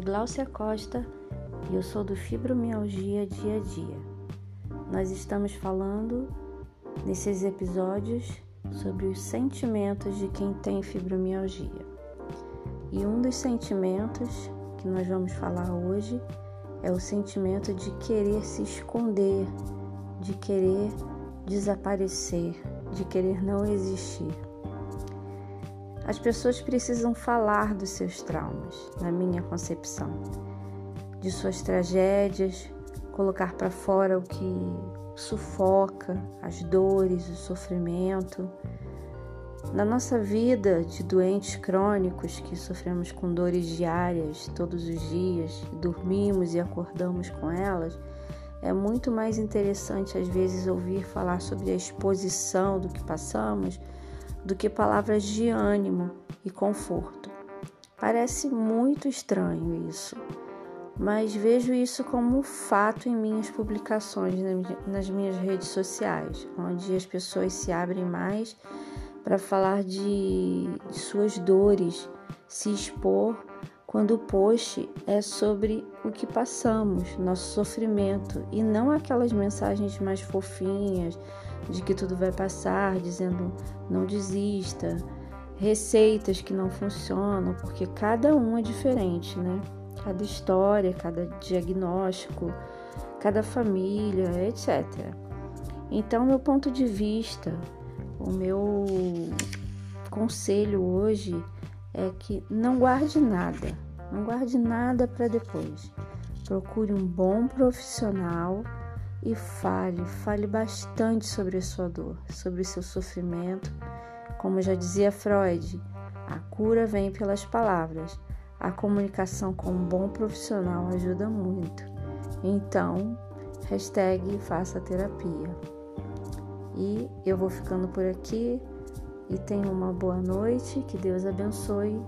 Gláucia Costa e eu sou do Fibromialgia Dia a Dia. Nós estamos falando nesses episódios sobre os sentimentos de quem tem fibromialgia. E um dos sentimentos que nós vamos falar hoje é o sentimento de querer se esconder, de querer desaparecer, de querer não existir. As pessoas precisam falar dos seus traumas, na minha concepção, de suas tragédias, colocar para fora o que sufoca, as dores, o sofrimento. Na nossa vida de doentes crônicos que sofremos com dores diárias todos os dias, dormimos e acordamos com elas, é muito mais interessante às vezes ouvir falar sobre a exposição do que passamos do que palavras de ânimo e conforto. Parece muito estranho isso, mas vejo isso como um fato em minhas publicações nas minhas redes sociais, onde as pessoas se abrem mais para falar de, suas dores, se expor quando o post é sobre o que passamos, nosso sofrimento, e não aquelas mensagens mais fofinhas de que tudo vai passar, dizendo não desista, receitas que não funcionam, porque cada um é diferente, né? Cada história, cada diagnóstico, cada família, etc. Então, meu ponto de vista, o meu conselho hoje é que não guarde nada, não guarde nada para depois. Procure um bom profissional e fale, fale bastante sobre a sua dor, sobre o seu sofrimento. Como já dizia Freud, a cura vem pelas palavras. A comunicação com um bom profissional ajuda muito. Então, hashtag faça terapia. E eu vou ficando por aqui e tenha uma boa noite, que Deus abençoe